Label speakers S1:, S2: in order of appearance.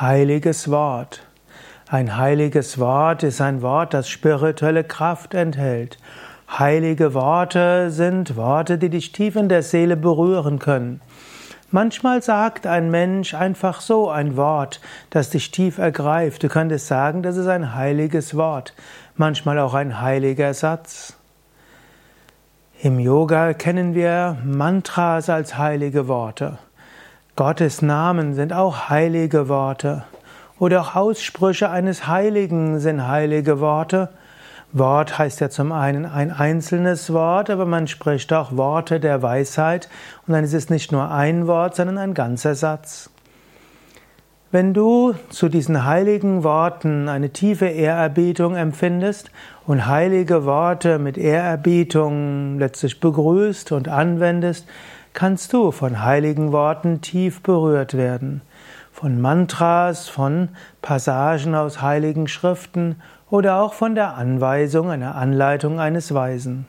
S1: Heiliges Wort. Ein heiliges Wort ist ein Wort, das spirituelle Kraft enthält. Heilige Worte sind Worte, die dich tief in der Seele berühren können. Manchmal sagt ein Mensch einfach so ein Wort, das dich tief ergreift. Du könntest sagen, das ist ein heiliges Wort. Manchmal auch ein heiliger Satz. Im Yoga kennen wir Mantras als heilige Worte. Gottes Namen sind auch heilige Worte. Oder auch Aussprüche eines Heiligen sind heilige Worte. Wort heißt ja zum einen ein einzelnes Wort, aber man spricht auch Worte der Weisheit und dann ist es nicht nur ein Wort, sondern ein ganzer Satz. Wenn du zu diesen heiligen Worten eine tiefe Ehrerbietung empfindest und heilige Worte mit Ehrerbietung letztlich begrüßt und anwendest, kannst du von heiligen Worten tief berührt werden. Von Mantras, von Passagen aus heiligen Schriften oder auch von der Anweisung einer Anleitung eines Weisen.